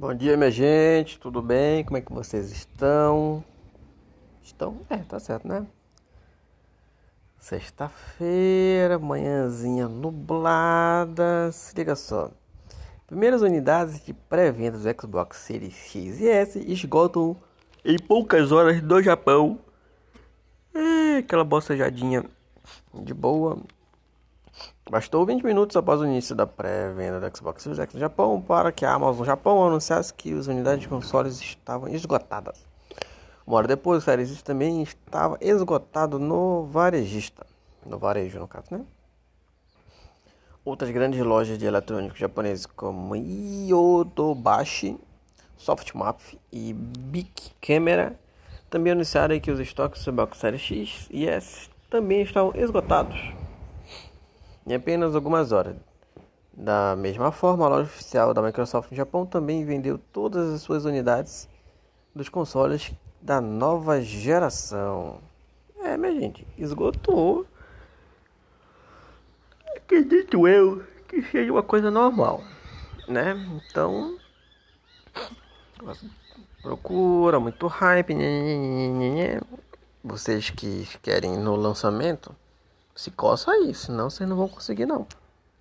Bom dia, minha gente, tudo bem? Como é que vocês estão? Estão? É, tá certo, né? Sexta-feira, manhãzinha nublada. Se liga só. Primeiras unidades de pré-venda do Xbox Series X e S esgotam em poucas horas do Japão. É, aquela bocejadinha de boa. Bastou 20 minutos após o início da pré-venda do Xbox Series X no Japão para que a Amazon Japão anunciasse que as unidades de consoles estavam esgotadas. Uma hora depois, o Series também estava esgotado no varejista. No varejo, no caso, né? Outras grandes lojas de eletrônicos japoneses como Yodobashi, Softmap e Big Camera também anunciaram que os estoques do Xbox Series X e S também estavam esgotados em apenas algumas horas. Da mesma forma, a loja oficial da Microsoft no Japão também vendeu todas as suas unidades dos consoles da nova geração. É, minha gente, esgotou. Acredito eu que seja uma coisa normal, né? Então, procura, muito hype. Vocês que querem no lançamento, se coça aí, senão vocês não vão conseguir não.